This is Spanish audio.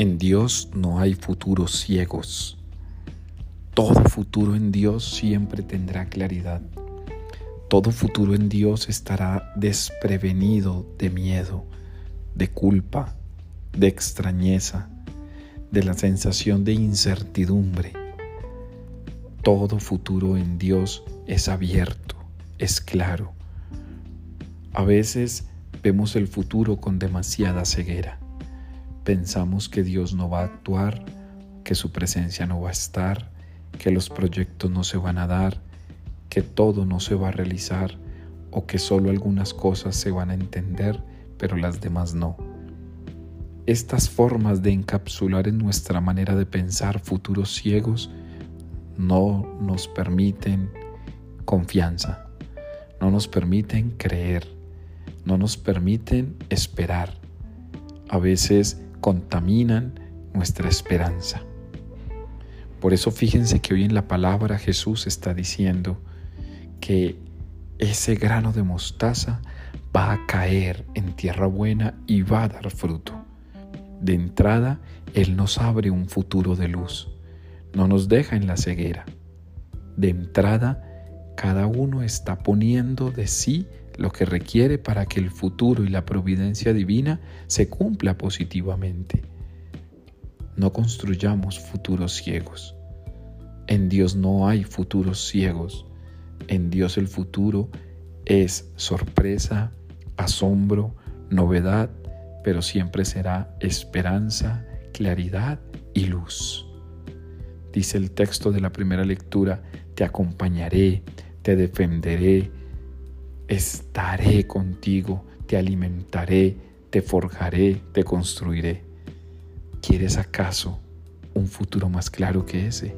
En Dios no hay futuros ciegos. Todo futuro en Dios siempre tendrá claridad. Todo futuro en Dios estará desprevenido de miedo, de culpa, de extrañeza, de la sensación de incertidumbre. Todo futuro en Dios es abierto, es claro. A veces vemos el futuro con demasiada ceguera. Pensamos que Dios no va a actuar, que su presencia no va a estar, que los proyectos no se van a dar, que todo no se va a realizar o que solo algunas cosas se van a entender, pero las demás no. Estas formas de encapsular en nuestra manera de pensar futuros ciegos no nos permiten confianza, no nos permiten creer, no nos permiten esperar. A veces contaminan nuestra esperanza. Por eso fíjense que hoy en la palabra Jesús está diciendo que ese grano de mostaza va a caer en tierra buena y va a dar fruto. De entrada, Él nos abre un futuro de luz, no nos deja en la ceguera. De entrada, cada uno está poniendo de sí lo que requiere para que el futuro y la providencia divina se cumpla positivamente. No construyamos futuros ciegos. En Dios no hay futuros ciegos. En Dios el futuro es sorpresa, asombro, novedad, pero siempre será esperanza, claridad y luz. Dice el texto de la primera lectura, te acompañaré, te defenderé, estaré contigo, te alimentaré, te forjaré, te construiré. ¿Quieres acaso un futuro más claro que ese?